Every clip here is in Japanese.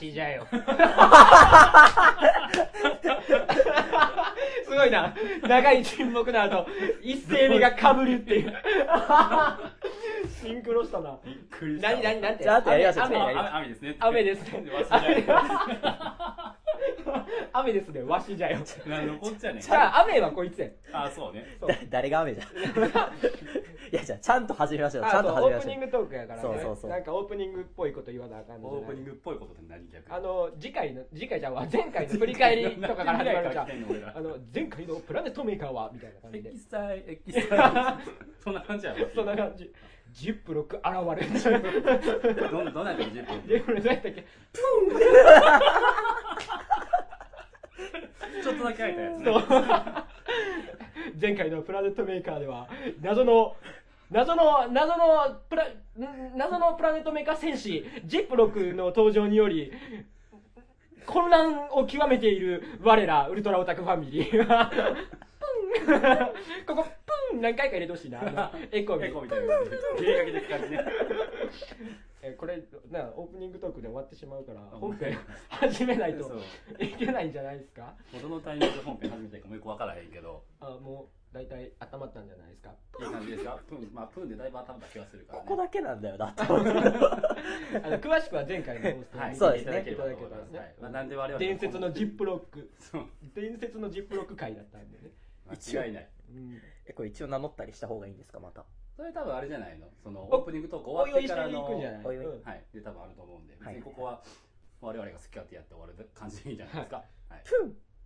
じゃよ。すごいな。長い沈黙の後、一斉目がかぶるっていう。シンクロしたな。びっくりした。何、何、何て？じゃあ、雨、雨、ですね。雨ですね。雨ですね。わしじゃよ。なっちゃね。じゃあ、雨はこいつやあ、そうね。誰が雨じゃ。いやじゃちゃんと始めましょう。ちゃんと始めましょう。オープニングトークやからね。そうそうそう。なんかオープニングっぽいこと言わなあかんねオープニングっぽいことって何逆あの次回の次回じゃあ 前回の振り返りとかから始まるじゃん。あの前回のプラネットメーカーは？みたいな感じで。エキサイエキサイ。そんな感じやろそんな感じ。ジップロック現れる。どんなやったジップロック。ジップロックどうやったっけ？プン。ちょっとだけ開いたやつ。前回のプラネットメーカーでは謎の謎の、謎のプラ、謎のプラネットメーカー戦士、ジップロックの登場により、混乱を極めている我ら、ウルトラオタクファミリーは、ここ、プン何回か入れてほしいな。エコーみたいな。かけてく感じね。えこれなオープニングトークで終わってしまうから本編始めないといけないんじゃないですか？元のタイミングで本編始めていかもよく分からへんけどあもう大体温まったんじゃないですか？いい感じですかプン、まあ、プンでだいぶ温まった気がするから、ね、ここだけなんだよな、あの詳しくは前回の放送で、はい、そうで。いただけたらね。はいまあ、なんで我々伝説のジップロック、そう。伝説のジップロック会だったんでね。間違いない。うん、え、これ一応名乗ったりした方がいいんですか、また？それ多分あれじゃないの？その、オープニングトーク終わってからの。おいい？いい、うん、はい。で、多分あると思うんで、別にここは、我々が好き勝手やって終わる感じでいいんじゃないですか？はい、プン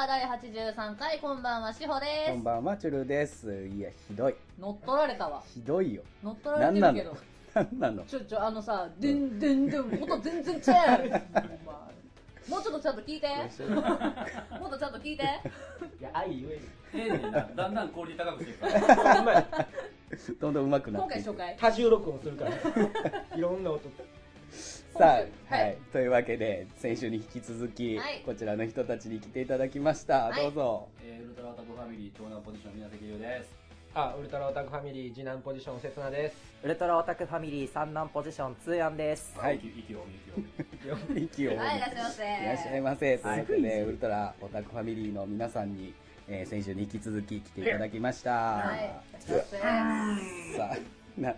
ネットメー第83回、こんばんは、しほです。こんばんは、チュルです。いや、ひどい。乗っ取られたわ。ひどいよ。乗っ取られてるけど。なんなの？ちょ、ちょ、あのさ、でんでんでん、音全然ちゃう。もうちょっとちゃんと聞いて。もっとちゃんと聞いて。いや愛ゆえに丁寧になだんだんクオリティ高くしていくから どんどん上手くな今っていく。回初回。多重録音するからいろんな音さあ、ははいい、というわけで、先週に引き続き、はいこちらの人たちに来ていただきました。はいどうぞ。えーウルトラオタクファミリー長男ポジション宮崎優ですあウルトラオタクファミリー次男ポジションせつなですウルトラオタクファミリー三男ポジションツーアンです。はい息息を息を 息を。はい、いらっしゃいませ。いらっしゃいませ。ということで、はいウルトラオタクファミリーの皆さんに、えー先週に引き続き来ていただきました。はい、いらっしゃいませ。さあ、な、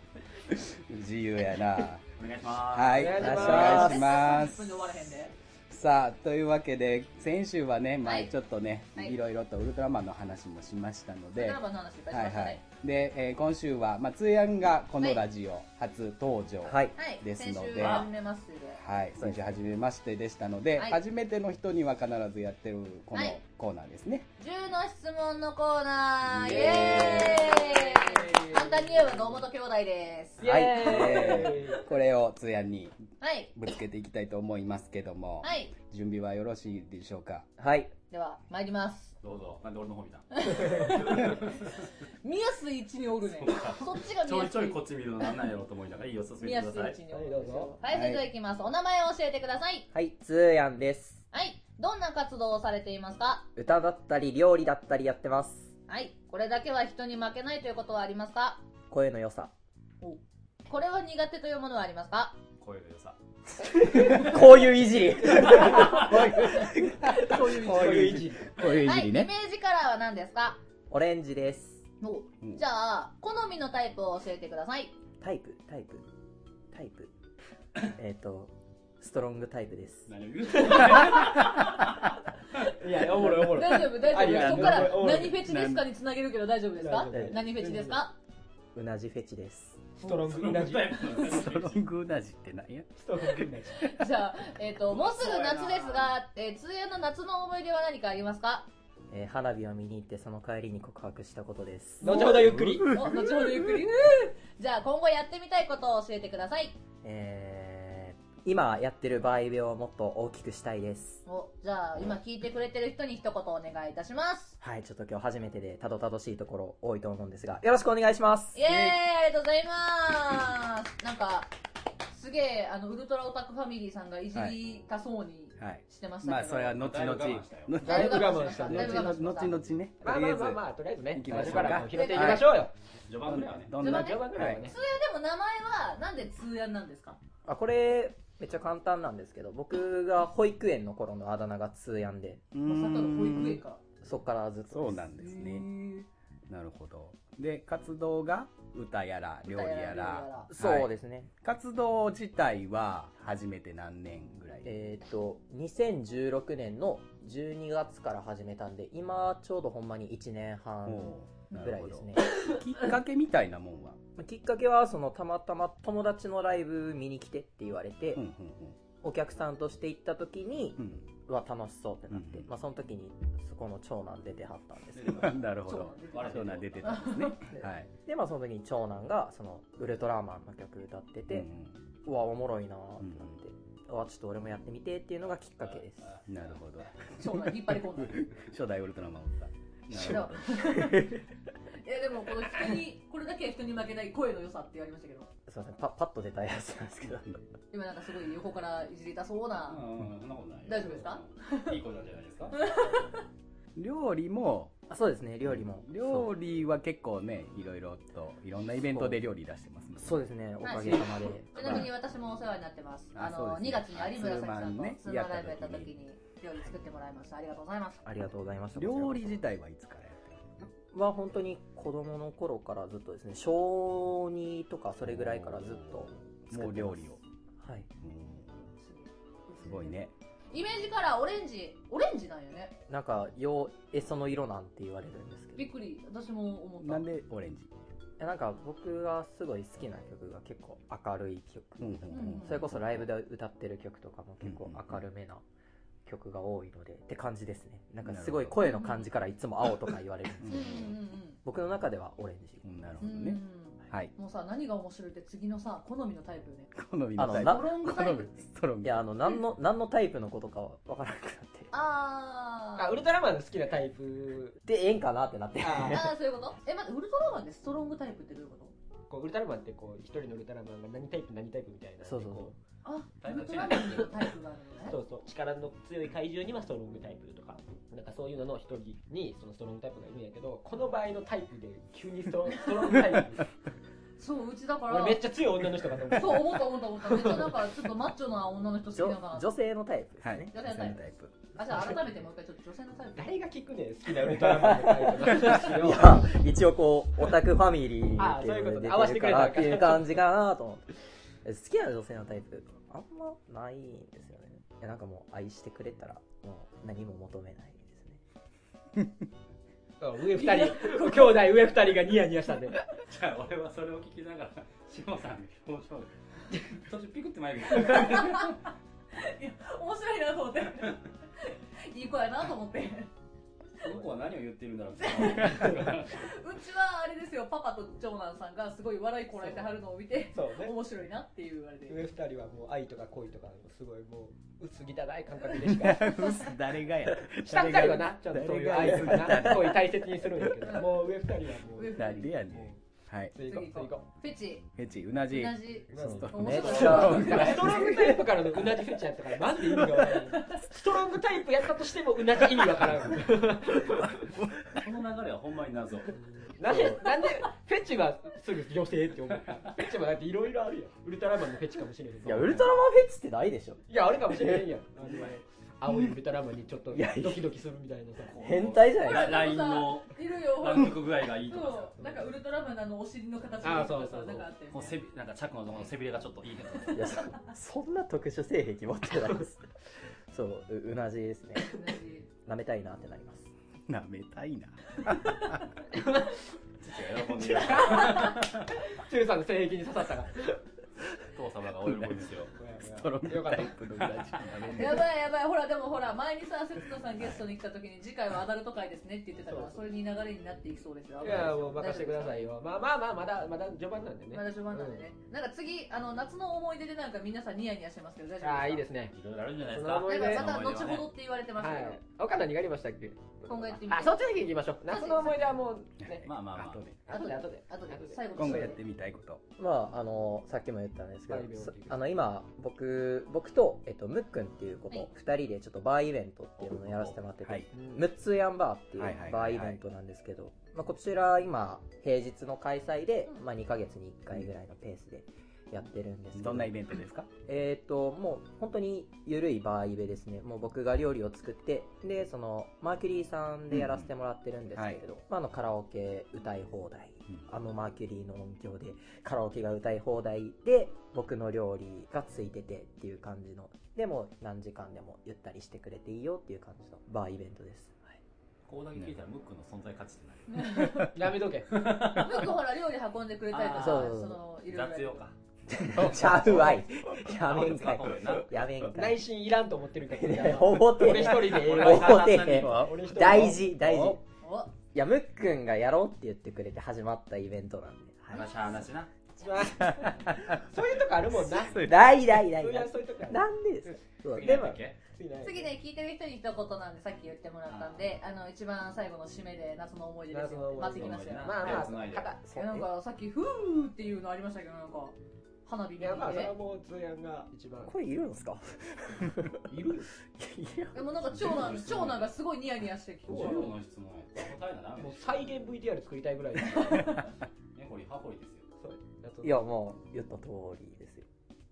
自由やな。お願いします。はい、お願いします。お願いしま10す。さあ、というわけで、先週はね、まあはい。ちょっとね、はい。いろいろとウルトラマンの話もしましたので、ドラマの話いっぱいしはいはい。で、えー今週は、まあ、通やんがこのラジオ初登場。ですので先週はじめましてで。はい、先週初めましてでしたので、はい。初めての人には必ずやってるこのはい。コーナーですね。10の質問のコーナー。イイ。エエーイ。簡単に言えば堂本兄弟です。はい、イエーイ。え ーこれを通やんにはい。ぶつけていきたいと思いますけども、はい。準備はよろしいでしょうか？はい。では参りますどうぞ。なんで俺の方見た 見やすい位置におるね。そっちが見ちょやすい。いちょいこっち見るのなんなんやろうと思いながらいいよ進見やすい位めてください置におるはいどうぞはい。それではいきます。お名前を教えてください。はい、ツーヤンです。はい。どんな活動をされていますか？歌だったり料理だったりやってます。はい。これだけは人に負けないということはありますか？声の良さ。これは苦手というものはありますか？声の良さこういういじり。そういうこういういじり。こういういはいイメじりね。ージカラーは何ですか？オレンジです。じゃあ好みのタイプを教えてくださいタイプ、タイプ、タイプ？えっと、ストロングタイプです。いやおもろいおもろい大丈夫大丈夫そこから何フェチですかにつなげるけど大丈夫ですか？何フェチですか？うなじフェチです。ストロングうなじストロングうなじって何や？ストロングうなじじゃあ、えっ、と、もうすぐ夏ですが、えー、通夜の夏の思い出は何かありますか？えー花火を見に行ってその帰りに告白したことです。後ほどゆっくり。お後ほどゆっくり。じゃあ今後やってみたいことを教えてください。えー今やってるバイブをもっと大きくしたいです。お、じゃあ今聞いてくれてる人に一言お願いいたします。はい、ちょっと今日初めてでたどたどしいところ多いと思うんですが、よろしくお願いします。イエーイありがとうございますなんか、すげえ、あの、ウルトラオタクファミリーさんがいじりたそうにはい。してましたけど。まあ、それは後々。だいぶ我慢したね後々ね。まあとりあえずまあまあまあ、とりあえずね、行きましょうか拾っていきましょうよ。序盤ぐらいはねどんな、序盤ね序盤ぐらいはね通夜でも名前はなんで通夜なんですかあ、これ、めっちゃ簡単なんですけど、僕が保育園の頃のあだ名が通やんで、うまさかの保育園んか。そっからずっと。そうなんですね。なるほど。で、活動が歌やら、料理やら。そうですね。活動自体は初めて何年ぐらい？えーっと、2016年の12月から始めたんで、今ちょうどほんまに1年半ぐらいですね。きっかけみたいなもんは？きっかけは、その、たまたま友達のライブ見に来てって言われて、うんお客さんとして行った時にう、んうわ、楽しそうってなって、うんまあその時に、そこの長男出てはったんですけど、うん。なるほど。そうなん出てたんですね。はい。で、まあその時に長男が、その、ウルトラマンの曲歌ってて、うわ、おもろいなーってなって、うわ、ちょっと俺もやってみてっていうのがきっかけです。うんなるほど。そうなん引っ張り込んだ。初代ウルトラマンおった。いやなるほど。いやでもこの人に、これだけは人に負けない声の良さって言われましたけど、すいません、パパッと出たやつなんですけど。今なんかすごい横からいじりたそうな。うんそんなことない大丈夫ですか？いい子なんじゃないですか？料理も、あそうですね、料理も。料理は結構ね、いろいろと、いろんなイベントで料理出してますもんね。そうですね、おかげさまで。ちなみに私もお世話になってます。あの、あそうですね。2月に有村咲さんとツーマンね。ツーマンライブやった時に料理作ってもらいました。ありがとうございます。ありがとうございました。料理自体はいつからやってるは本当に子供の頃からずっとですね、小2とかそれぐらいからずっと作ってますもう料理を。はい。すごいね。イメージカラーオレンジ。オレンジなんよね。なんか、よう、え、その色なんて言われるんですけど。びっくり。私も思った。なんでオレンジ？えなんか僕がすごい好きな曲が結構明るい曲。うんうんうんそれこそライブで歌ってる曲とかも結構明るめな曲が多いので、って感じですね。なんかすごい声の感じからいつも青とか言われるんですけど、うんうんうん僕の中ではオレンジ。うん。なるほどね。はい。もうさ、何が面白いって次のさ、好みのタイプよね。好みのタイプ。あのなストロングタイプって。ストロングいや、あの、何の、何のタイプのことかわからなくなって。あー。あ、ウルトラマンの好きなタイプ、で、ええんかなってなって。ああー、そういうこと？え、待って、ウルトラマンでストロングタイプってどういうこと？こうウルトラマンってこう、一人のウルトラマンが何タイプ何タイプみたいな。そうそうそうこあ、ウルトラマンにもタイプがあるのね。そうそう力の強い怪獣にはストロングタイプとかなんかそういうのの一人にそのストロングタイプがいるんやけどこの場合のタイプで急にストロンストロングタイプ そう、うちだから。俺めっちゃ強い女の人かと思うそう、思った思った思った。めっちゃなんか、ちょっとマッチョな女の人好き女だな。女性のタイプですはい。ね。女性のタイプタイプ。あ、じゃあ改めてもう一回ちょっと女性のタイプ。誰が聞くねん好きなウルトラマンのタイプの話をいや、一応こう、オタクファミリーってあそういうので合わせてくれた出てるからっていう感じかなと思って。え好きな女性のタイプ、あんまないんですよね。いやなんかもう愛してくれたら、もう何も求めないですね。う ん上二人 兄弟上二人がニヤニヤしたんで じゃあ俺はそれを聞きながら志保さんの表情で途中ピクって前に面白いなと思って。いい子やなと思って。この子は何を言ってるんだろう。うちはあれですよ、パパと長男さんがすごい笑いこらえてはるのを見て、そうね。面白いなっていうあれで。上二人はもう愛とか恋とかすごいもう薄汚い感覚でしか。誰がや。下二人はな。ちゃんとそういう愛とか恋大切にするんやけど。もう上二人はもう。誰やねん。はい。次行こう。フェチ、フェチ、うなじ。同じ。うそう面白いめっちゃ、ストロングタイプからのうなじフェチやったからマジで意味がわからないストロングタイプやったとしてもうなじ意味わからん。この流れはほんまに謎。なんでなんでフェチはすぐ女性って思ったフェチもだっていろいろあるやん。ウルトラマンのフェチかもしれん。いや、ウルトラマンフェチってないでしょ。いやあるかもしれんやん青いウルトラマンにちょっとドキドキするみたいなさ変態じゃない。ラ LINE のいるよ、南極具合がいいとかさなんかウルトラマンのお尻の形あがとかさ、ーそうそうそうなんかあって。もう背びなんかチャックのところの背びれがちょっといいけどいや、そそんな特殊性癖持ってないです。そう、ううなじですね。同じ舐めたいなってなります。なめたいな。父が喜んでるチュウさんの性癖に刺さったが当父様がお喜びですよ。ストロングタイプのやばいやばい。ほらでもほら前にさ節子さんゲストに来た時に次回はアダルト会ですねって言ってたからそれに流れになっていきそうですよ。いやもう任せてくださいよ。まあまあまあまだまだ序盤なんでね。まだ序盤なんでね、なんか次あの夏の思い出でなんか皆さんニヤニヤしてますけど大丈夫ですか？ああいいですね。いろいろあるんじゃないですか？なんかまた後ほどって言われてましたけど、はい。他何がありましたっけ？今後やってみて。あそっちだけ行きましょう。夏の思い出はもうね。まあまあまあ後で後で後であとで後で最後今後やってみたいこと。まああのさっきも言ったんですけどあの今僕僕と、えっと、ムックンっていう子はい。と2人でちょっとバーイベントっていうのをやらせてもらってて、はい。ムッツヤンバーっていうバーイベントなんですけど、まあ、こちら今平日の開催で、うん。まあ、2ヶ月に1回ぐらいのペースでやってるんですけど。どんなイベントですか？えっ、ともう本当に緩いバーイベですねもう僕が料理を作ってでそのマーキュリーさんでやらせてもらってるんですけれど、まあ、あのカラオケ歌い放題。あのマーキュリーの音響でカラオケが歌い放題で僕の料理がついててっていう感じの。でも何時間でもゆったりしてくれていいよっていう感じのバーイベントです、はい。ここだけ聞いたらムックの存在価値ってない やめとけ。ムックほら料理運んでくれたりとかそう。そのいろいろ。雑用か ちゃうわい。やめんかい。やめんかい。内心いらんと思ってるから 思って俺一人で。思ってへん。大事大事。いやムックンがやろうって言ってくれて始まったイベントなんで、は話話なまあ そういうとこあるもんな。い、大大大そういう大そういうとこある。なんでですか？でも。次ね。聞いてる人に一言なんでさっき言ってもらったんであの一番最後の締めで夏の思い出です夏の思い出よ待ってきましたよまあまあ。なんかさっきフーっていうのありましたけどなんか花火見いやまあそれてはもう通やんが。一番。これいるんですか？いるよ。いや。でもなんか長男長男がすごいニヤニヤしてきて。10の質問。や答えなダメもう再現 VTR 作りたいぐらい。ですねこれ歯掘りですよ。そう。夏いやもう言った通りですよ。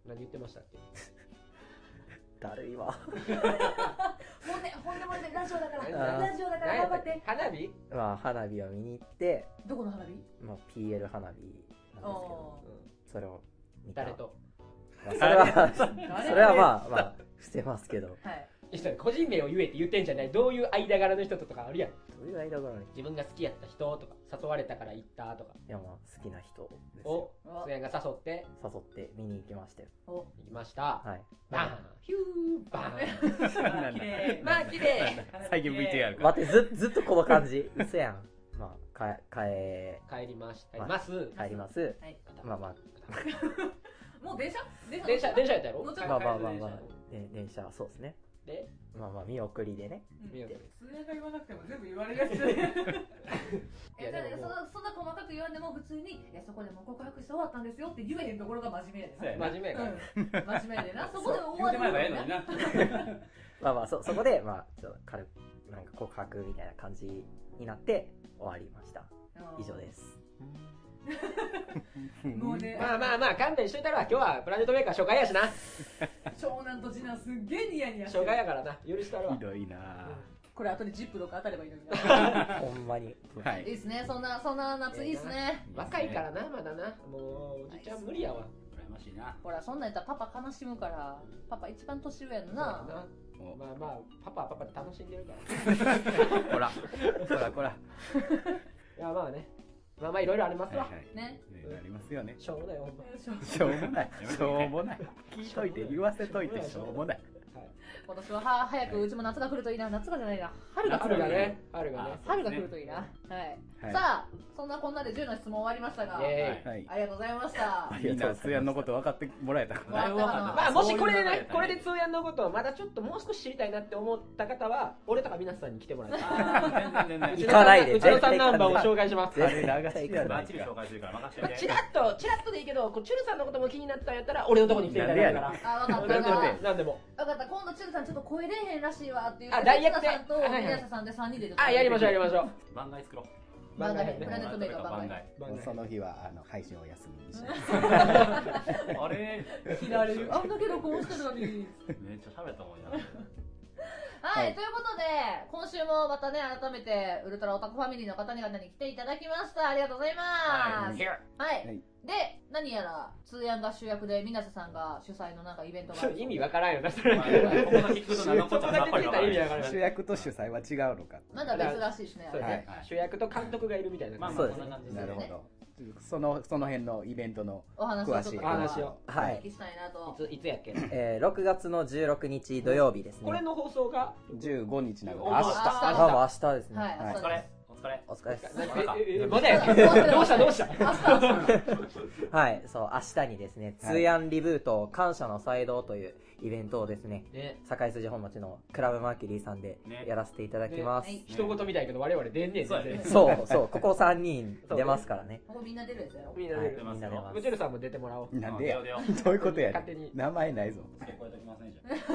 何言ってましたっけ？だるいわ。本音本音もでラジオだから。何ラジオだから頑張って。花火？まあ花火を見に行って、どこの花火？まあ、PL 花火なんですけど。それを誰と？まあ、それは誰 それはまあまあ伏せますけど。はい。個人名を言えって言ってんじゃない？どういう間柄の人とかあるやん。どういう間柄に自分が好きやった人とか誘われたから行ったとか。いやまあ好きな人ですお通やんが誘って。誘って見に行きましたよ。お。行きました。はい。バーン。ヒューバーン。綺麗。まあ綺麗。再現 VTR か。待ってずずっとこの感じ。嘘やん。まあか帰帰りました。はいます。帰ります。はい。まあまあ もう電車？電電車電車やったやろ？乗っちゃまあうまあまあまあ。で電車そうですね。で？まあまあ見送りでね。うん。見送り。通訳が言わなくても全部言われるやつえ じゃあそんなそんな細かく言わんでも普通に「いやそこでもう告白して終わったんですよ」って言えへんところが真面目やでそうやな。真面目やから。うん。真面目でな。そこで終言うてまえばええのにな。まあまあそそこでまあちょっと軽くなんか告白みたいな感じになって終わりました。以上です もうね。まあまあまあ勘弁しといたら今日はプラネットメーカー初回やしな。長男と次男すっげえニヤニヤして初る回やからな。許したるわ。ひどいな。これ後でジップとか当たればいいのにな。ほんまに。はい。いいっすね。そんなそんな夏いいっすね。若いからなまだな。もうおじちゃん無理やわ。羨ましいな。ほらそんなんやったらパパ悲しむからパパ一番年上やんな。まあまあパパはパパで楽しんでるから。ほらほらほら。いやまあねまあまあいろいろありますわ、はいはい。ね。いろいろありますよね。しょうもないよほんま。しょうもない。しょうもない。聞いといて言わせといてしょうもない今年はは早くうちも夏が来るといいな。夏がじゃないな。春が来る。春がね。春がね。春が来るといいな。はい、はい。さあそんなこんなで10の質問終わりましたが。イエーイ。はい。ありがとうございました。みんな通夜のこと分かってもらえた。かなまあもしこれでねこれで通夜のことをまだちょっともう少し知りたいなって思った方は俺とか皆さんに来てもらってあー全然全然。うちの行かないで。うちの三ナンバーを紹介します。あれ流しやない。バッチリ紹か介するから任せてまあチラッとチラッとでいいけどこうチュルさんのことも気になったんやったら俺のとこに来ていただいたから。あ分かったなんでも分かっなんでも。た分かった。今度チュルさんちょっと声出えへんらしいわっていうあ代役でさんと宮下さんで3人であやりましょうやりましょう。番外作ろう。番外プラネットメーカー番外。番外。その日はあの配信を休みにしますあれ切られるあんだけ録音してるのにめっちゃ喋ったもんやはい、はい。ということで今週もまたね改めてウルトラオタクファミリーの方々に来ていただきました。ありがとうございます。はい、はい。で何やら通夜が主役で水瀬さんが主催のなんかイベントが意味わからんよなそれ。主役と主催は違うのかまだ別らしいですね。ねね。はい主役と監督がいるみたいなまあまそうですね。あこんな感じなるほねどそのその辺のイベントのお話をちょっと詳しいお話を。おはいしたいなと。いついつやっけ？えー6月の16日土曜日ですね。これの放送が？15日なのでお明日。明日あもう明日ですね、はいはい。お疲れ。お疲れ。お疲れ。ですえええまだやっけどうした？どうした？はいそう明日にですね「はい。通やんリブート感謝の祭道」というイベントをですねね。堺筋本町のクラブマーキュリーさんでね。やらせていただきます、ね。はい一言みたいけど我々出んねんそうそうそうここ3人出ますからね。もうみんな出るやつやろ。はい。みんな出るみんな出ます。ムチェルさんも出てもらおう。なんでや？出よどういうことや勝手に。名前ないぞ。付け加えときますね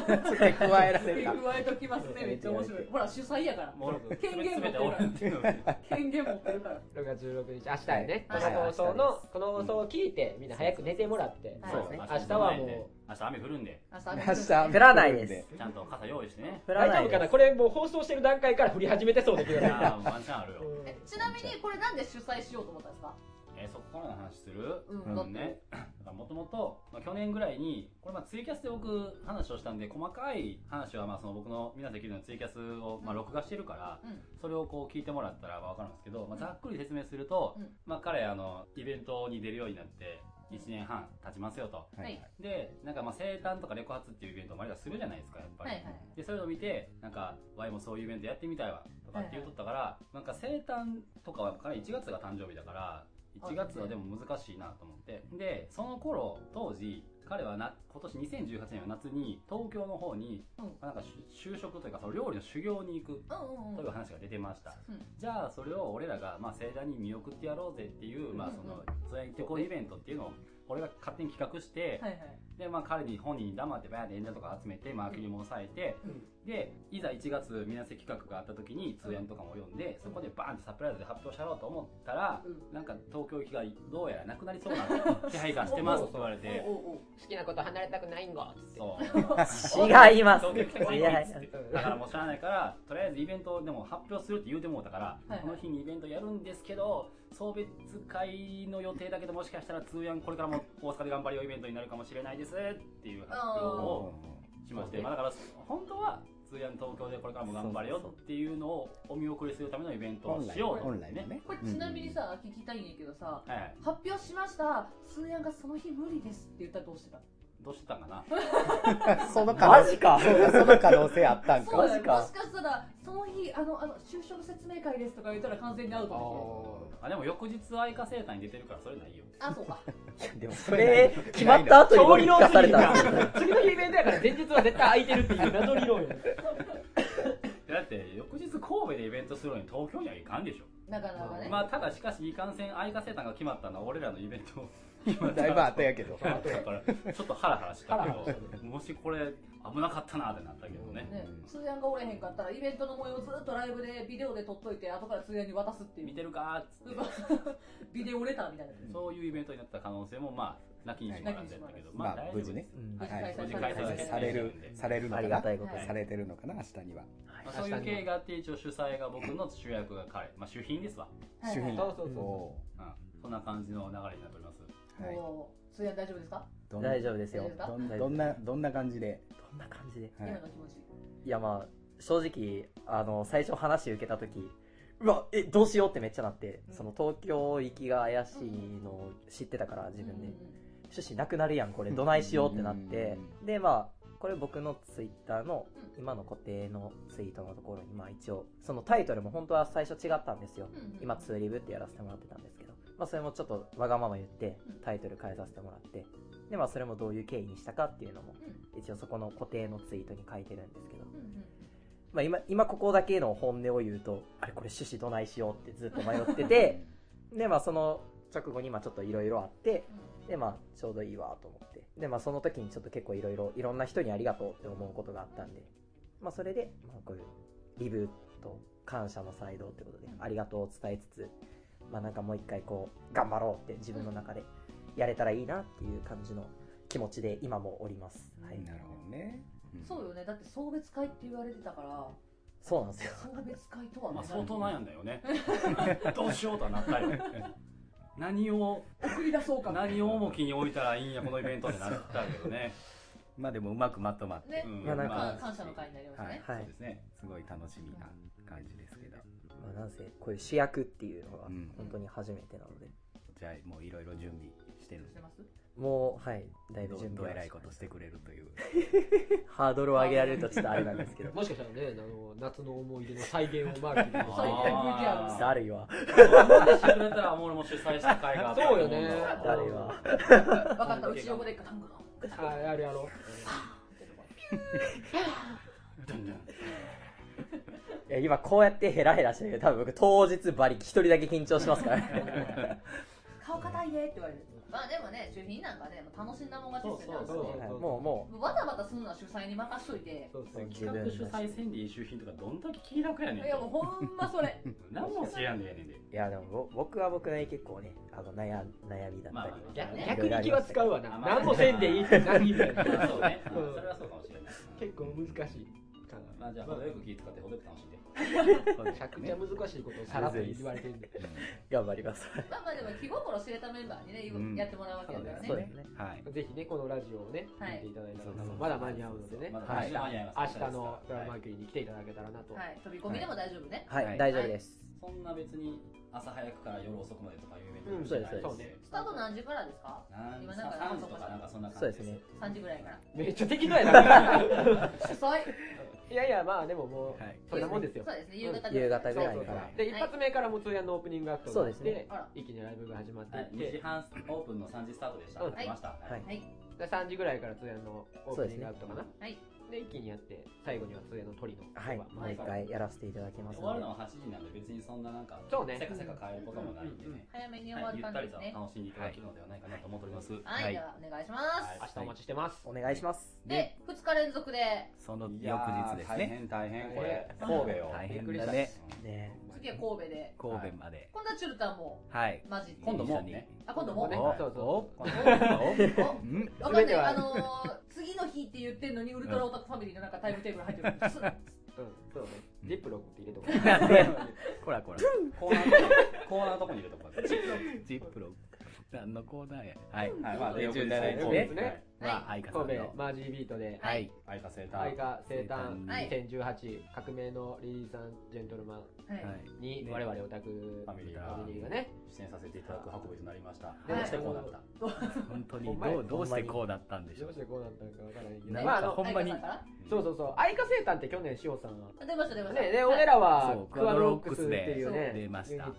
じゃ付け加えられた。加えときます。ねめっちゃ面白い。ほら主催やから。あもう俺権限持ってる全て俺っていうの権限持ってるから。6月16日明日やね、はい。この放送のはい。この放送を聞いてみんな早く寝てもらって、はい。そうですね。明日はもう明日雨降るんで。明日降らないで。すちゃんと傘用意してね。大丈夫降らないです。かな？これもう放送してる段階から降り始めてそうだけどねいやーワンチャンあるよ。えちなみにこれなんで主催しようと思ったんですか？えーそこからの話する？うん。うんね。もともと去年ぐらいにこれまあツイキャスで僕話をしたんで細かい話はまあその僕の皆さん聞いてるのツイキャスをまあ録画してるからうん。それをこう聞いてもらったら分かるんですけど、まあ、ざっくり説明すると、うん。まあ、彼あのイベントに出るようになって1年半経ちますよと。ははい。いでなんかまあ生誕とかレコ発っていうイベントをマリがするじゃないですかやっぱり、はいはい。でそれを見てなんかワイもそういうイベントやってみたいわとかって言うとったから、なんか生誕とかは彼1月が誕生日だから1月はでも難しいなと思って。でその頃当時彼はな今年2018年の夏に東京の方に、うん。なんか就就職というかその料理の修行に行くうんうんという話が出てました、うんじゃあそれを俺らがまあ盛大に見送ってやろうぜっていう、まあそのそうやってこうイベントっていうのを俺が勝手に企画して、はいはい。でまあ彼に本人に黙ってバーって演者とか集めてマーキュリーも抑えて、でいざ1月水瀬企画があった時に通演とかも読んでそこでバーンってサプライズで発表しゃろうと思ったら、なんか東京行きがどうやらなくなりそうな 気配がしてます。って言われて好きなこと離れたくないんご。っつってそう。違います。東京行きたくないっつってだからもう知らないからとりあえずイベントでも発表するって言うてもうたから、はいこの日にイベントやるんですけど送別会の予定だけどもしかしたら通訳これからも大阪で頑張りよイベントになるかもしれないですっていう発表をしまして、まあ、だから本当は通訳東京でこれからも頑張れよっていうのをお見送りするためのイベントをしようと。本来のね。これちなみにさ聞きたいんやけどさはいはい発表しました。通夜がその日無理ですって言ったらどうしてた？どうしてたんかな？その可能マジか。そうかその可能性あったんか。マジか。もしかしたらその日あのあの就職説明会ですとか言ったら完全にアウトあでも翌日愛花生誕に出てるからそれないよ。あそうか。でもそれ決まった後に僕聞かされた。次の日イベントやから前日は絶対空いてるっていう。謎理論やだって翌日神戸でイベントするのに東京にはいかんでしょ。なかなかね、まあただしかしいかんせん愛花生誕が決まったのは俺らのイベントだいぶ後やけど。だからちょっとハラハラしたけど。もしこれ危なかったなってなったけどね。ね。通夜がおれへんかったらイベントの模様をずっとライブでビデオで撮っといて後から通夜に渡すっていう。見てるかーっつって。ビデオレターみたいなそういうイベントになった可能性もまあなきにしもあらずやったけど。まあ大丈夫無事ね。はい。開催無事開催されるされるのありかながたいことにはいされてるのかな？明日には。まあそういう経緯があって一応主催が僕の主役が彼まあ主賓ですわ。はい主品そうそうそうおうん。そんな感じの流れになっております。ーはい。通夜大丈夫ですか？どん大丈夫ですよ。どんどんなどんな感じで？どんな感じで？はい。今の気持ちいやまあ正直あの最初話受けた時うわえどうしようってめっちゃなって、うん。その東京行きが怪しいのを知ってたから自分で、うんうん趣旨なくなるやんこれ。どないしようってなって、でまあこれ僕のツイッターのう今の固定のツイートのところにまあ一応そのタイトルも本当は最初違ったんですよ、うんうん。今ツーリブってやらせてもらってたんですけど、まあ、それもちょっとわがまま言ってうん。タイトル変えさせてもらってでまあそれもどういう経緯にしたかっていうのも一応そこの固定のツイートに書いてるんですけど、まあ、今今ここだけの本音を言うとあれこれ趣旨どないしようってずっと迷っててでまあその直後にまあちょっといろいろあってでまあちょうどいいわと思って。でまあその時にちょっと結構いろいろいろんな人にありがとうって思うことがあったんでまあそれで、まあ、こういうリブート感謝の祭道ってことでありがとうを伝えつつまあなんかもう一回こう頑張ろうって自分の中でやれたらいいなっていう感じの気持ちで今もおります、はい、なるほどね。うん。そうよね。だって送別会って言われてたから。そうなんですよ。送別会とはまあ相当悩んだよね。どうしようとはなったよ。何を送り出そうか。何を重きに置いたらいいんやこのイベントってなったけどね。まあでもうまくまとまって。ね、うん。まあなんかまあ、感謝の会になりましたね、はい。そうですね。すごい楽しみな感じですけど。まあ、なんせこういう主役っていうのがうん。本当に初めてなので、じゃあもういろいろ準備してるしてます？もう、はい、だいぶど準備はどえらいことしてくれるという ハードルを上げられるとちょっとあれなんですけど。もしかしたらね、あの、夏の思い出の再現をマークに再現 VTR だるいわ。もししてくれたら俺も主催した会があってそうよねだるいわ。分かったうち横でガタンゴトンガタンあやるやろう。いや今こうやってヘラヘラしてるけど、多分僕当日バリ一人だけ緊張しますからね。顔硬いねって言われるまあでもね主品なんかねもう楽しんだもん勝ちですよねもうももうバタバタするのは主催に任しといてそうそう。企画主催戦で一周品とかどんだけ気楽やねんいやもうほんまそれ。何も知らんでええねんで。う、いやでもぼ僕は僕で結構ね、あの悩悩みだったり。まあ逆に気は使うわな。あまあ何もせんでいいって何みたいな。うねうんそれはそうかもしれない。結構難しいかな。まあじゃあ程よく気使って程よく楽しんでめちゃくちゃ難しいことをさらっと言われてるん。で。頑張ります。まあまあでも気心知れたメンバーにね、うん。やってもらうわけだからね。そうですね。はい。ぜひね、このラジオをね、はい。聞いていただいたらそうそう、まだ間に合うのでね、まだはい。間に合います明日のドラマーキュリーに来ていただけたらなと。はい。飛び込みでも大丈夫ね、はい、はい。大丈夫です。そんな別に朝早くから夜遅くまでとかいうイベントうんじゃないそうです。そうねスタート何時からですか？なん今なんか3時とかなんかそんな感じそうですね。3時ぐらいから。めっちゃ適当やな。主催いやいや、まあでももうはい、そんなもんですよ。そ。うですね。夕方夕方ぐらいから。で、一発目からも通夜のオープニングアクトがあってそうですね、あら。一気にライブが始まってはい。い2時半オープンの3時スタートでした。うん。来ました。はい。はい。で3時ぐらいから通夜のオープニングアクトかな。はいで、一気にやって、最後には通夜の鳥の。はい、毎回やらせていただきます終わるの。は8時なんで別にそんななんかそうね。せかせか変えることもないんでね。早めに終わるはい。ゆったり感じですね。と楽しんでいただけるのではないかなと思っております。はい、はい。ではお願いします、明日お待ちしてます。お願いします。で2日連続で。その翌日ですね。変大変これ。大神戸よ大変だね。ね。次は神戸で。神戸まで。今度はチュルタンも。はい。マジで今度もね。あ今度もそうそうおおうん。わかんない。全ては。あのー、次の日って言ってんのにウルトラオタクファミリーのなんかタイムテーブル入ってる。ん。ですうん、そう。ね。ジップロックって入れとこなんでこらこらコーナーのとこコーナーのとこに入れとこう。ジップロック。何のコーナーや。はい。はい。まあで翌日17ね。神戸ですねまあ愛う。花さんの神戸マージービートで、はい。愛花生誕。愛花生誕。はい。2018革命のリリーさんジェントルマンはい、はい。にね。我々オタクファミリーがファミリーがね、出演させていただく運びとなりました。い。どうしてこうなった？本当にどうどうしてこうだったんでしょう？どうしてこうなったのかわからないけど、まああのかほんまにそうそうそう、愛花生誕って去年しおさん出ました出ました。ね、で、俺らはそうクワドロックスっていうね、出ました。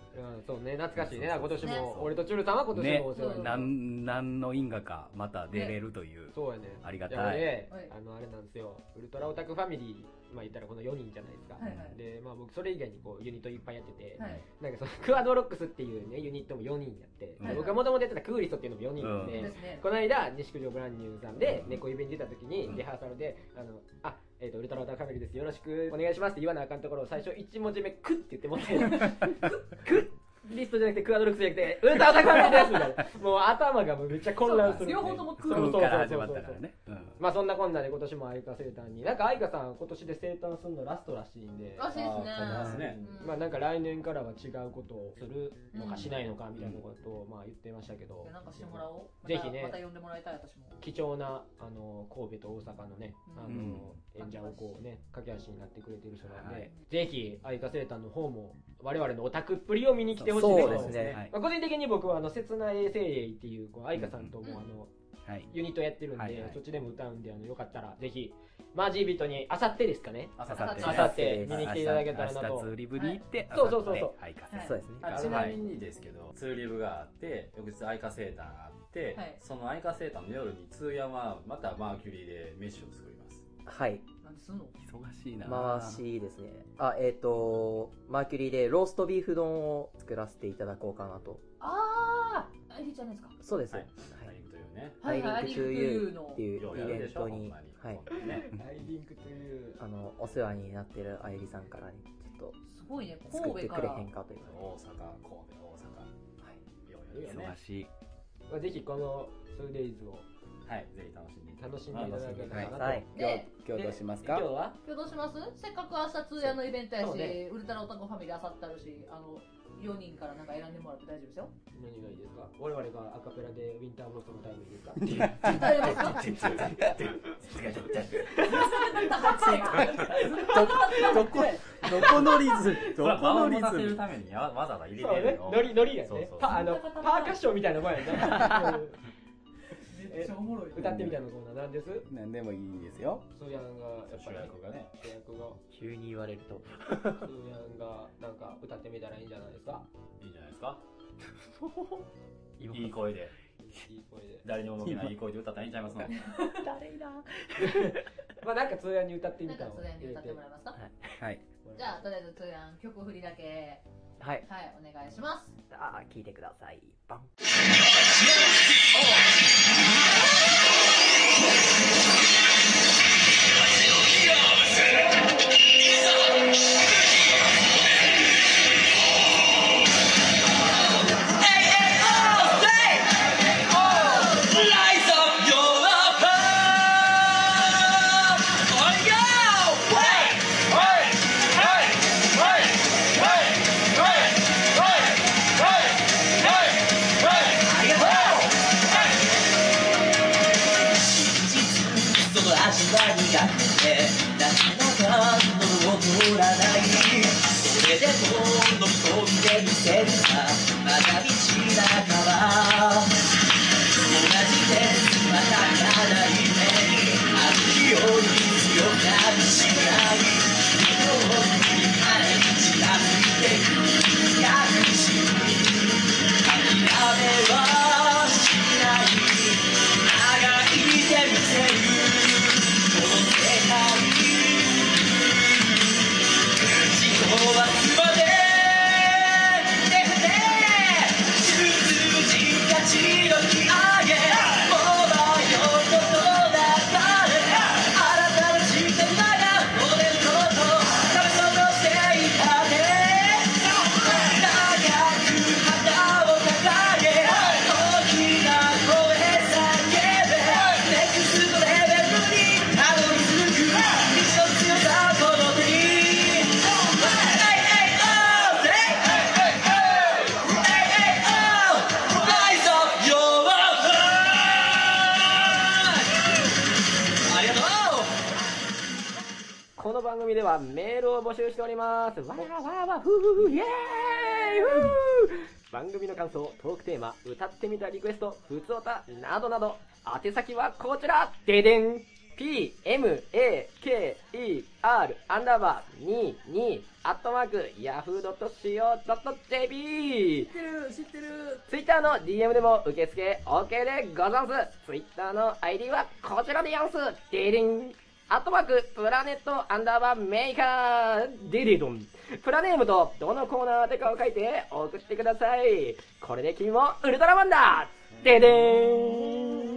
そうね、懐かしいね、今年も、ね。俺とチュルさんは今年もお世話にななる。んなんの因果かまた出れるというそうやね。ありがたい。俺はい。あの、あれなんですよ、ウルトラオタクファミリー、まあ言ったらこの4人じゃないですか。はいはい。で、まあ僕それ以外にこうユニットいっぱいやってて、はい。なんかそのクワドロックスっていうね、ユニットも4人やって、はい。僕がもともとやってたクーリストっていうのも4人うんで、ですね。この間、西九条ブランニューさんでう、ん。猫イベに出た時にう、ん。リハーサルで、あの、あ、えっ、と、ウルトラオタクファミリーです。よろしくお願いしますって言わなあかんところを最初1文字目、クッって言ってもって、クッリストじゃなくてクワドロックスじゃなくて、ウルトラオタクファミリーですみたいな。もう頭がもうめっちゃ混乱する。両方ともクそう。そうそう。空から始そうそうまったからね。うん。まあそんなこんなで今年も愛花生誕に。なんか愛花さん今年で生誕するのラストらしいんで。らしいですね。あーそうですね。うん。まあなんか来年からは違うことをするのかしないのかみたいなことをまあ言ってましたけど。なんかしてもらおう。ぜひね。また呼んでもらいたい私も。貴重なあの神戸と大阪のね、あのうん。演者をこうね架け橋になってくれてる人なんで、はい。ぜひ愛花生誕の方も我々のオタクっぷりを見に来てほしいそうですね。はい。まあ、個人的に僕はあの切ない精鋭っていうこう愛花さんともうんあのはい。ユニットやってるんで、はいはい。そっちでも歌うんであのよかったらぜひマージービートにあさってですかね。朝明後日あさって見に来ていただけたらなと。ツーリブに行ってそうそうそうそう。はい。はい。そうですね。あちなみにですけど、ツーリブがあって翌日愛花生誕があって、はい。その愛花生誕の夜に通夜はまたマーキュリーで飯を作りますはい。なすんの？忙しいな。回しですね。あ、えっ、と、マーキュリーでローストビーフ丼を作らせていただこうかなと。ああアイリーちゃんですか。そうです。ははい。はいはいアイリンクトゥーユーっていうイベントにはい。本当にね。アイリンクという。あの、お世話になってるあゆりさんからね、ちょっすごいね。と作ってくれ神戸からへんかという。大阪神戸大阪。ようやるね。忙しい。まあ、ぜひこの 2days をはいぜひ楽しんでいただ楽しんでいただけたらなと、はい。今日で今日どうしますか？今日は？今日どうします？せっかく明日通夜のイベントやし、ウルトラオタクファミリーあさってあるしあの4人からなんか選んでもらって大丈夫ですよ。何がいいですか？我々がアカペラでウィンターブロストのタイムいいですか？どどこどこのリズム？どこのリズム？るためにわわざわざ入れそうねてるの。ノリノリやそうそうねパあのパーカッションみたいなもんやね。うんめっちゃおもろい歌ってみたいなコーナーなんです？何でもいいですよそうやんがやっぱ主り役がね。主役が急に言われると。そうやんがなんか歌ってみたらいいんじゃないですか？いいんじゃないですか？今いい声で。いい声で誰にも負けないいい声で歌ったらいいんちゃいますの。誰だ？まあなんか通夜に歌ってみたのなんかそれに歌ってもらえますか？はいじゃあとりあえず通やん曲振りだけはい。はいお願いしますあー聞いてください。バン。はメールを募集しております。わーわーわーふーふーイエーイふー番組の感想、トークテーマ、歌ってみたリクエスト、ふつおた、などなど、宛先はこちらででん p, m, a, k, e, r, アンダーバー、22、アットマーク、yahoo.co.jp 知ってる知ってるツイッターの DM でも受付 OK でござんす。ツイッターの ID はこちらでやんす。デリン。アットマーク、プラネットアンダーバーメーカー、ディディドン。プラネームとどのコーナーでかを書いて送ってください。これで君もウルトラマンだデデーン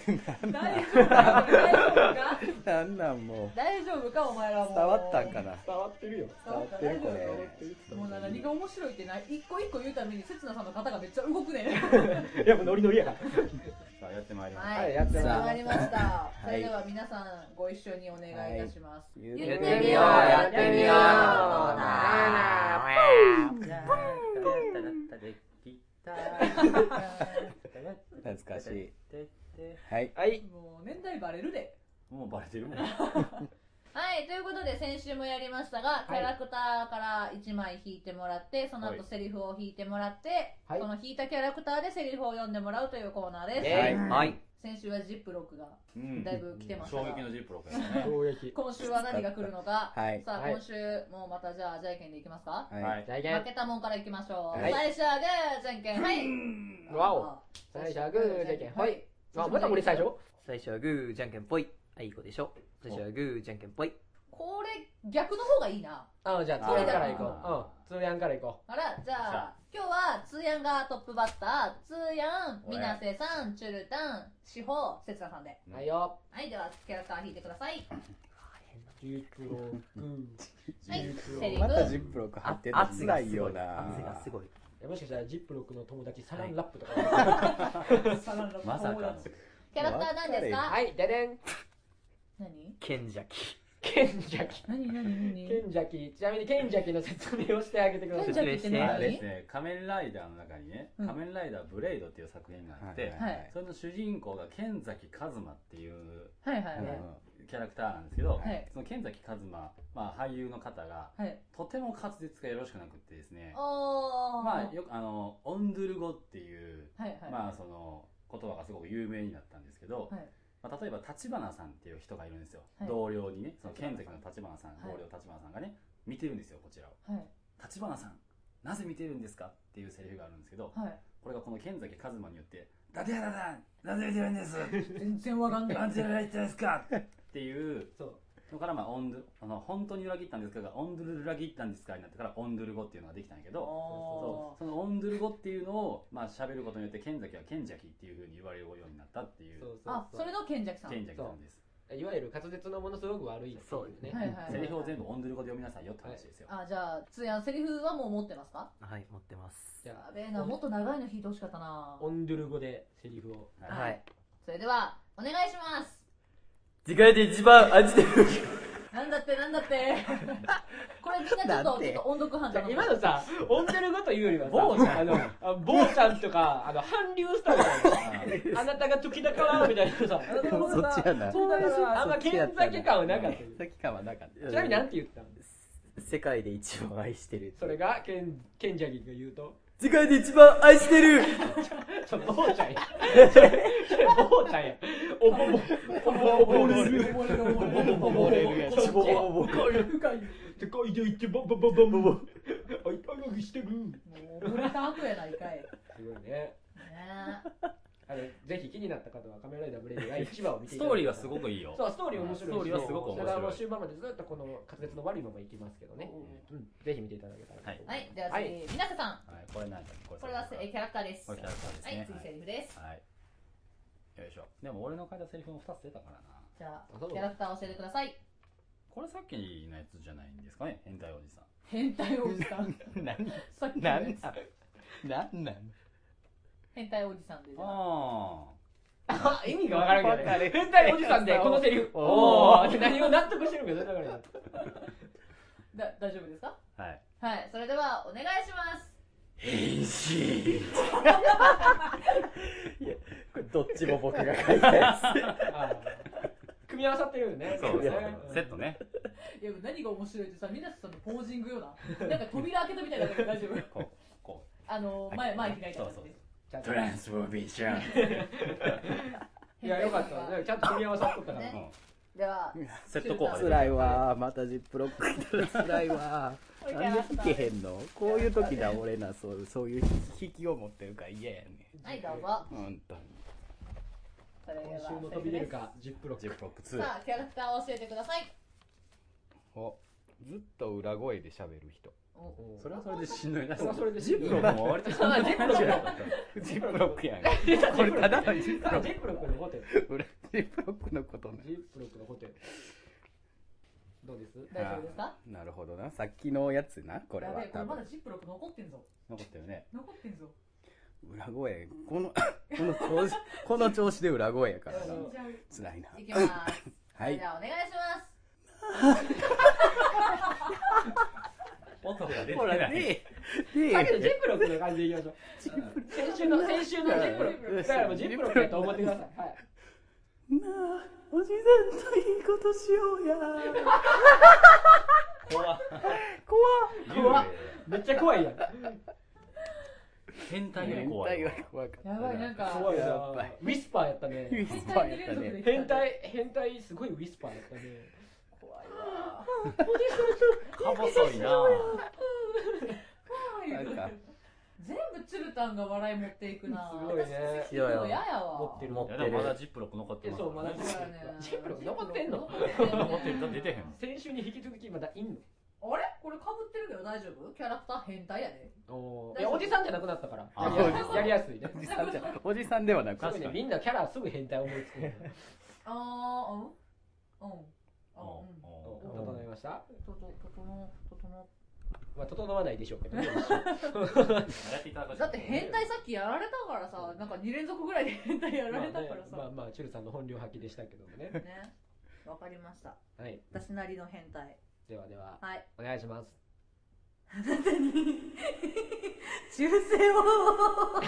大丈夫か？大丈夫か？なんなんも大丈夫か？お前らも。う伝わったんかな？伝わってるよ。伝わってるこれ。もうな。何が面白いってない？一個一個言うために刹那さんの肩がめっちゃ動くね。やっぱノリノリや。から。さあやってまいりましははい。いやってまいりました。始まりました。い。それでは皆さんご一緒にお願いいたします。言言ってみようやってみよう。懐かしいはい。はい。もう年代バレるで。もうバレてるもん。はい、ということで先週もやりましたが、キャラクターから1枚引いてもらって、そのはい。後セリフを引いてもらって、はい。その引いたキャラクターでセリフを読んでもらうというコーナーです。はい。はい。先週はジップロックが、うん。だいぶ来てましたが。衝撃のジップロックやったね。衝撃。今週は何が来るのか、はい。さあ、はい。今週もまたじゃあ、じゃんけんでいきますか、はい。はい。じゃあいけ負けたもんからいきましょう。はい。最初はグー、じゃんけん、はい。わお。最初はグー、じゃんけん、ほい。あ、また俺最初？最初はグー、じゃんけんぽい。あ、いい子でしょ。最初はグー、じゃんけんぽい。これ、逆の方がいいな。あ、じゃあ、通やんから行こう。うん、通やんから行こあら、じゃあ、今日は、つーやんがトップバッター、つーやん、みなせさん、チュルタン、しほ、せつなさんで。う。はいよ。はい、では、キャラクター引いてください。ジップロック。はい、セリフ。またジップロック入ってるの圧が辛いよすごい。な圧がすごい。えもしかしたらジップロックの友達 サランラップとか、サランラまさかの。キャラクター何ですか？はいででん。何？賢者キ。賢者き。何何 何？賢者き。ちなみに賢者きの説明をしてあげてください。賢者きって何？あれですね。仮面ライダーの中にね、うん。仮面ライダーブレイドっていう作品があって、はい。それの主人公が剣崎一馬っていうはいはいはいキャラクターなんですけど、はい。その剣崎一馬、まあ、俳優の方がはい。とても滑舌がよろしくなくってですね。あまあよくあのオンドゥル語っていう、はいはい。まあその言葉がすごく有名になったんですけど、はい。まあ、例えば立花さんっていう人がいるんですよ、はい。同僚にねその剣崎の立花さん、はい。同僚立花さんがね見てるんですよこちらを。はい。立花さんなぜ見てるんですかっていうセリフがあるんですけどはい。これがこの剣崎一馬によって「立花さんなぜ見てるんです。全然わかんない。なんて言ってですか?」っていうそう。のから、まあ、オンドゥあの本当に裏切ったんですかがオンドゥル裏切ったんですかになってからオンドゥル語っていうのができたんやけどそうそのオンドゥル語っていうのをまあ喋ることによって剣崎は剣崎っていうふうに言われるようになったっていう。そうそうあそれの賢者さん。剣崎さんです。いわゆる滑舌のものすごく悪いっていうね。はいはいセリフを全部オンドゥル語で読みなさいよって話ですよ、あじゃあつやセリフはもう持ってますか？はい、持ってます。じゃあ。やべえなもっと長いの弾いてほしかったな。オンドゥル語でセリフを。はい。はい。それではお願いします世界で一番味でる。なんだってなんだって。これみんなちょっとなんてちょっと音読班じゃあ頼む今のさオンドゥル語というよりは坊ちゃん。あのあ坊ちゃんとかあの韓流スタイルだよ あなたが時だからみたいなさ そっちやな。そうだからあんま剣崎感はなかったさっき感はなかった。ちなみになんて言ったの？世界で一番愛してる。それがケンケンジャギが言うと？世界で一番愛してる。ちょ坊ちゃんや。ちゃんや。おぼぼおぼおぼぼれるやつそっちおぼ深い深い世界で一番バババババあいたがきしてるもう溺れた後やないかいねすごいねえあのぜひ気になった方はカメライダーブレイディ第1話を見てスいただいてトーリーはすごくいいよ。そうストーリー面白いしストーリーはすごく面白い。それからもう終盤までずっとこの滑舌の悪いままいきますけどね、うん、ぜひ見ていただけたらと思います。はい。でははい。次皆さん。はいこれ何だっけ？これこれはえキャラクターです。これキャラクターですね。はい次セリフです。はい。よいしょ。でも俺の書いたセリフも2つ出たからな。じゃあキャラクター教えてください。これさっきのやつじゃないんですかね？変態おじさん。変態おじさん。何？さっきの何やつ。なんなん変態おじさんで。あああ意味がわからんけどね。変態おじさんでこのセリフ。おお何を納得してるかだからだ大丈夫ですか？あはい。はい。それではお願いします。変身 これどっちも僕が書いたやつ。組み合わさってるよね。そうね。セットね。いや何が面白いってさ皆さんのポージングよな。なんか扉開けたみたいだけど大丈夫？こうこあの前前開いたそうそう。感じでちゃんとトランスフォーメーション。いやよかった。ねちゃんと組み合わさっとったから、ね。ではセット効果で辛いわ。またジップロック来たら辛いわ。なんで弾けへんの？こういう時だ俺なそう。そういう引きを持ってるから嫌やねはいどうぞ。んほんとに。今週も飛び出るかジップロック。ジップロック2さあキャラクターを教えてください。おずっと裏声で喋る人。おそれはそれでしんどいな。それはそれでジップロックも割としんどいあジップロックジップロックやん。これただのジップロッあジップロックのホテル。ジップロックのことねジップロックのホテル。どうです？大丈夫ですか？なるほどな。さっきのやつなこれは。まだジップロック残ってんぞ。残ってるね。残ってんぞ。裏声。このこの調子 この調子で裏声やからな死んじゃう辛いな。いきます。はい。じゃあお願いします 音が出てほらないでさっきのジでップロックの感じでいきましょう。先週の先週のジップロック。だからもうジップロックやと思ってください。はい。なあおじさんといいことしようや。怖。っ。怖怖っ。めっちゃ怖いやん。変態が変怖いわ。態が怖かった。やばいなんか。怖いなやウィスパーやったね。ウィスパーやったね。変態変態すごいウィスパーやったねか細いな。なんか。全部チルタンが笑い持っていくな。すごいね。私聞くの嫌やわ。持ってる。持っていやでもまだる。ジップロック残ってますそうまだジップロック残ってんの？残ってる出てへん先週に引き続きまだいんの？あれ？これかぶってるけど大丈夫？キャラクター変態やで。おいやおじさんじゃなくなったから。あやりやすいやりやすいね。おじさんじゃおじさんではなく。すごいねみんなキャラすぐ変態思いつくね。あーうん。うん。あおうんお整いました？とと整整。まあ整わないでしょうけどね。やっていただくだって変態さっきやられたからさなんか2連続ぐらいで 変態やられたからさ、まあねまあまあチュルさんの本領発揮でしたけどもね。ね。わかりました。はい。私なりの変態。ではでははい。お願いしますあなたに忠誠を。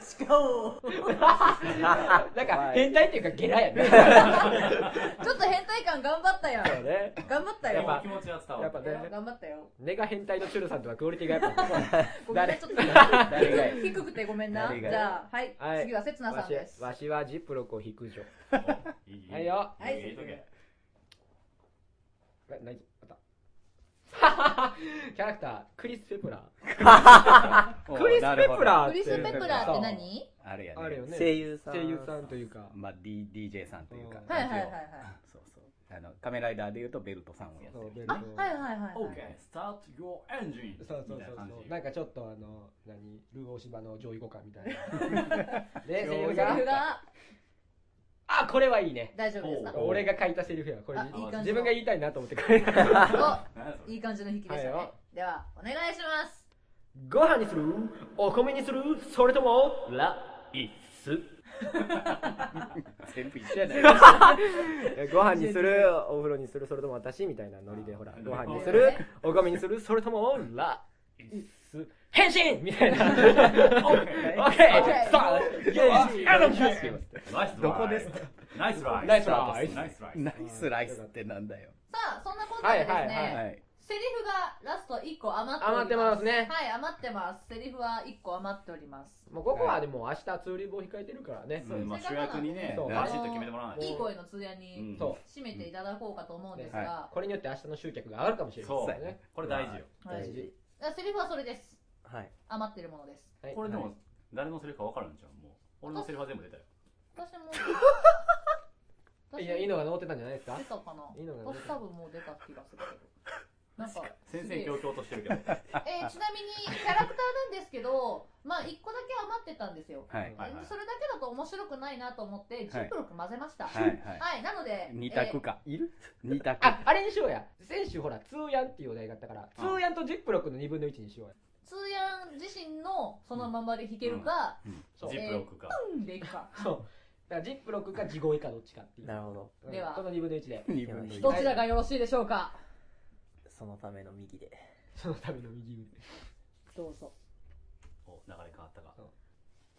誓おうなんか変態っていうかゲラやね。ちょっと変態感頑張ったやん。そうね。頑張ったよ。やっぱ気持ちは伝わるやっぱね頑張ったよ。根が変態のチュルさんとはクオリティがやっぱ ごちょっと。低くてごめんな。じゃあはい、はい。次はせつなさんです。わしわしはジップロックを引くじょいい。はいよ。はい。何？キャラクタークリス・ペプラー。クリス・ペプラー ってクリス・ペプラーって何？あるやね。声優さん。声優さんというか。まあ、D、DJ さんというか、うんはいはいはいはい。そうそう。あの仮面ライダーでいうとベルトさんをやってる。あはいはいはいはい。OK start your engine そうそうそうそう。なんかちょっとあの何？ルー大芝の上位互換みたいな。でセリフセリがフがあこれはいいね。大丈夫ですか？お俺が書いたセリフや。これ自分が言いたいなと思って書いた。いい感じの引きでしたね、ではお願いします。ご飯にする？お米にする？それとも？ライス全部一緒やない。ご飯にする？お風呂にする？それとも私？みたいなノリでほらご飯にする？お米にする？それとも？ライス変身！みたいな。OK OK スタートイエーイエナジーナイスどこですか？ナイスライスナイスライスナイスライスナイスライスってなんだよ。さあそんなことでですね、セリフがラスト1個余っており余ってますね。はい余ってます。セリフは1個余っております。もうここはでも明日ツーリーボー控えてるからね。うん。まあ主役にねそうバシッと決めてもらわないと。いい声の通夜に締めていただこうかと思うんですが、はこれによって明日の集客が上がるかもしれないそう。ですねこれ大事よ。はい。大事。あセリフはそれですはい。余ってるものです。はい。これでも誰のセリフか分からんじゃんもう。俺のセリフは全部出たよ。私も。いやいいのが乗ってたんじゃないですか？出たかな？いいのが私多分もう出た気がするけど。なんか先生強々としてるけど。えーちなみにキャラクターなんですけど まあ1個だけ余ってたんですよ。はい。はいはい。それだけだと面白くないなと思ってジップロック混ぜました。はいはい。はい、なので二択か、いる？二択。ああれにしようや。先週ほらツーヤンっていうお題があったからツーヤンとジップロックの2分の1にしようや。えー通ヤン自身のそのままで弾けるか、そう。ジップロックか。うん。でいくか。そう。だからジップロックか地声かどっちかっていう。なるほど。うん。では。この2分の1で。二分の一。どちらがよろしいでしょうか？そのための右で。そのための右腕。どうぞ。お流れ変わったか。そう。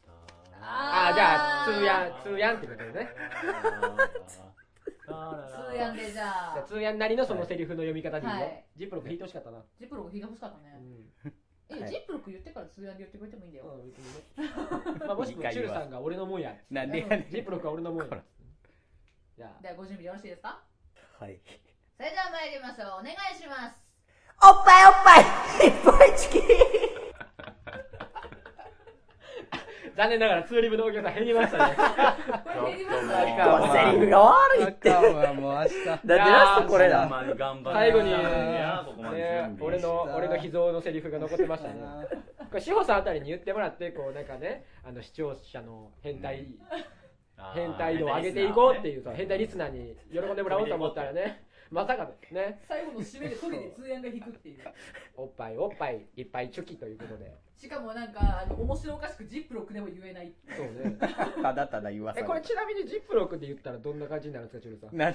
あああじゃあツーヤンツーヤンってことでね。通ヤンでじゃじゃあ。あツーヤンなりのそのセリフの読み方でいいよ、はい。ジップロック弾いてほしかったな、ジップロック弾いてほしかったうね、んえ、はいジップロック言ってから通ヤンで言ってくれてもいいんだよ、うん別にね。まあ、もしくはチュルさんが俺のもんや。なんでやねんジップロックは俺のもんや。じゃあ。ではご準備よろしいですか？はい。それでは参りましょう。お願いします。おっぱいおっぱい。いっぱいチキ。ン残念ながらツーリブのお客さん減りましたね。セリフが悪いって。もう明日だってラストこれだ。最後に、いやここまで準備ね、俺の俺の秘蔵のセリフが残ってましたね。これ志保さんあたりに言ってもらってこうなんかねあの視聴者の変態、変態度を上げていこうっていうさ変態リススナーに喜んでもらおうと思ったらねまさかね。最後の締めでトリで通ヤンが弾くっていう。おっぱいおっぱいいっぱいチョキということで。しかもなんかあの面白おかしくジップロックでも言えない。そうね。ただただ言わされえこれちなみにジップロックで言ったらどんな感じになるんですかチュルさん？なん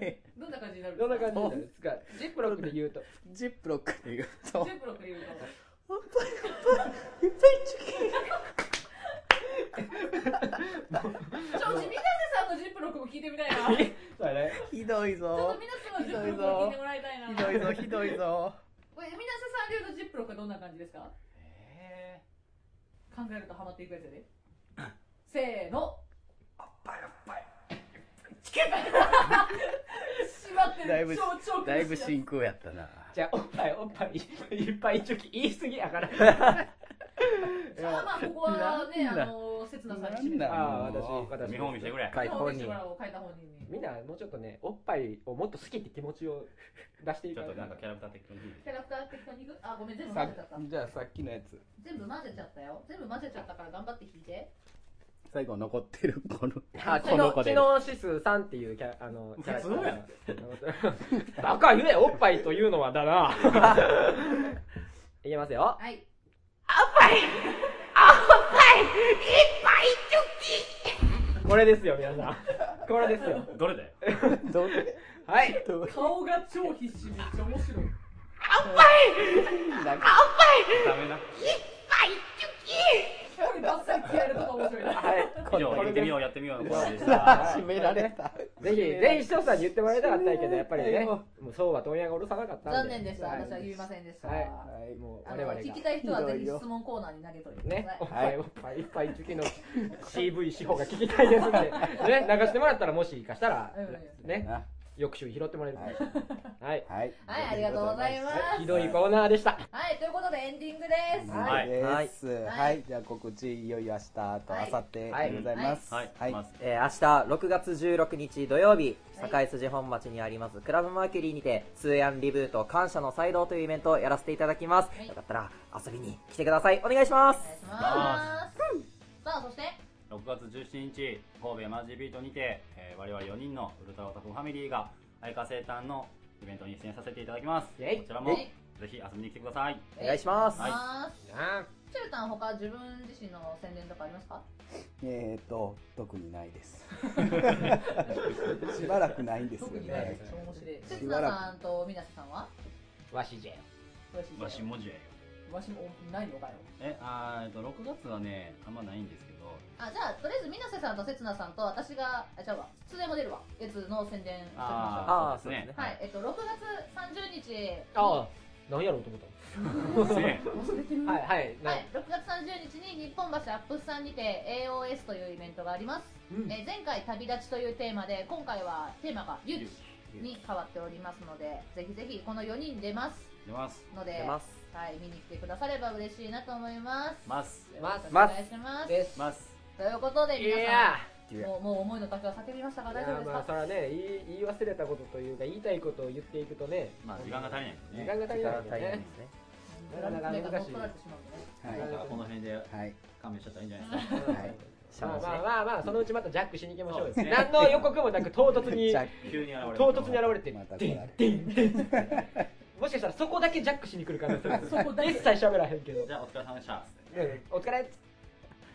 で？どんな感じになるんどんな感じになるんですか？ジップロックで言うと。ジップロックで言うと。ジップロックで言うとちょっと水瀬さんのジップロックも聞いてみたいな。ちょっそうね。ひどいとぞ水瀬さんのジップロックも聞いてもらいたいな。ひどいぞひどいぞ。これ水瀬さん流のジップロックはどんな感じですか？え考えるとハマっていくやつやで。せーの。しまってる。だいぶだいぶ真空やったな。じゃあおっぱいおっぱい。いっぱいチョキ言い過ぎやから まあまあここはねあの刹那さんにああ私私。見本見してくれ。書いた本人。みんなもうちょっとねおっぱいをもっと好きって気持ちを出していかちょっとなんかキャラクター的にキャラクター的にあごめん全部さ混ぜちゃった。じゃあさっきのやつ。全部混ぜちゃったよ。全部混ぜちゃったから頑張って弾いて。最後残ってるこのあこの子で。知能指数3っていうキャあのキャラクター。バカ言えおっぱいというのはだな。いきますよ。はいこれですよ皆さん。これですよ。どれでどうではい。顔が超必死めっちゃ面白い。なんかダメな。これバッサリってやるとか面白いな。はい。以上やってみようやってみようのコーナーでした。締められた。ぜひぜひ視聴者に言ってもらいたかったんやけどやっぱりねもうそうは問屋が下ろさなかったんで。残念でしたはい。私は言いませんでした、はい。はい。もうあの我々が。聞きたい人はぜひ質問コーナーに投げといてくだね、さぱいおっぱい。い。っぱい好きの CV 司法が聞きたいですんで、ね、流してもらったらもしかしたらうん、ね、あ翌週拾ってもらえるかもしれない。はい。はい。いはいありがとうございます。ひどいコーナーでした。はいということでエンディングです。はい。です。はい。はい。じゃあ告知いよいよ明日と明後日でございます。はい。はい。えー明日6月16日土曜日はい。堺筋本町にありますクラブマーキュリーにて通ヤンリブート感謝の祭道というイベントをやらせていただきます、はい。よかったら遊びに来てください。お願いします。お願いします。さあそして6月17日神戸エマージービートにて、えー我々4人のウルトラオタクファミリーが愛花生誕のイベントに出演させていただきます。イェイ。こちらもぜひ遊びに来てください。お願いします。はい。チュルタン他自分自身の宣伝とかありますか？えーと特にないです。しばらくないんですよ特にないでね。す面白い。せつなさんとみさんは？わしじゃよ。わし文字やよ。わしもないのかよ。えあーえっと6月はねあんまないんですあじゃあとりあえずみなせさんとせつなさんと私があちゃうわ通電も出るわ。やつの宣伝しましょうあーそうですね。はい、えっと、6月30日に、ああ、何やろうと思ったね 忘れてる。の。はい、はい、なはい、6月30日に日本橋アップスさんにて AOS というイベントがあります、うん。えー前回旅立ちというテーマで今回はテーマが勇気に変わっておりますのでぜひぜひこの4人出ます。出ます。ので出ますはい、見に来てくだされば嬉しいなと思います。ます。ます。お願いします。です。ます。ということでい皆やさんもうもう思いの丈は叫びましたか？ー、大丈夫ですまあ、そかれはね、言い忘れたことというか、言いたいことを言っていくとね、まあ時間が足りないんで時ね。間が足りないんで。すね。なかなか難しい。この辺ではい。勘弁しちゃったらいいんじゃないですか。はい。まあまあまあまあ、そのうちまたジャックしに行きましょう何の予告もなく唐突に 唐突に現れて、また来れもしかしたらそこだけジャックしに来る可能性ある。そこだけ。一切喋らへんけど、じゃあお疲れ様でした。うんお疲れ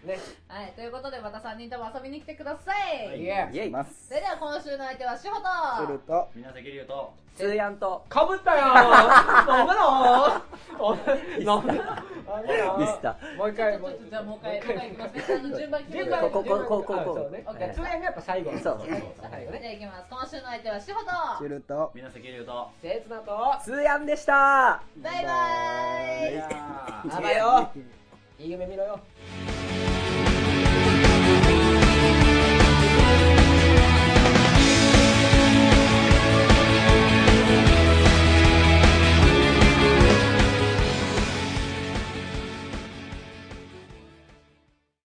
ね。はい、ということでまた3人とも遊びに来てください、はい。いやイ。エイ。ますそれでは今週の相手はしほとすると。みんな関龍と通ヤンと。かぶったよ。ーなんでなー。なんでなんでなミスタもう一回ちょっとじゃあもう一回もう一回。いきますねあの順番決めて。順番。ここここここあそうね。オッケー。やっぱ最後。そう。そう最後ね。じゃあいきます。今週の相手はしほとすると。みんな関龍と。せつなと。通ヤンでした。バイバイ。やばいよ。いい夢見ろよ。い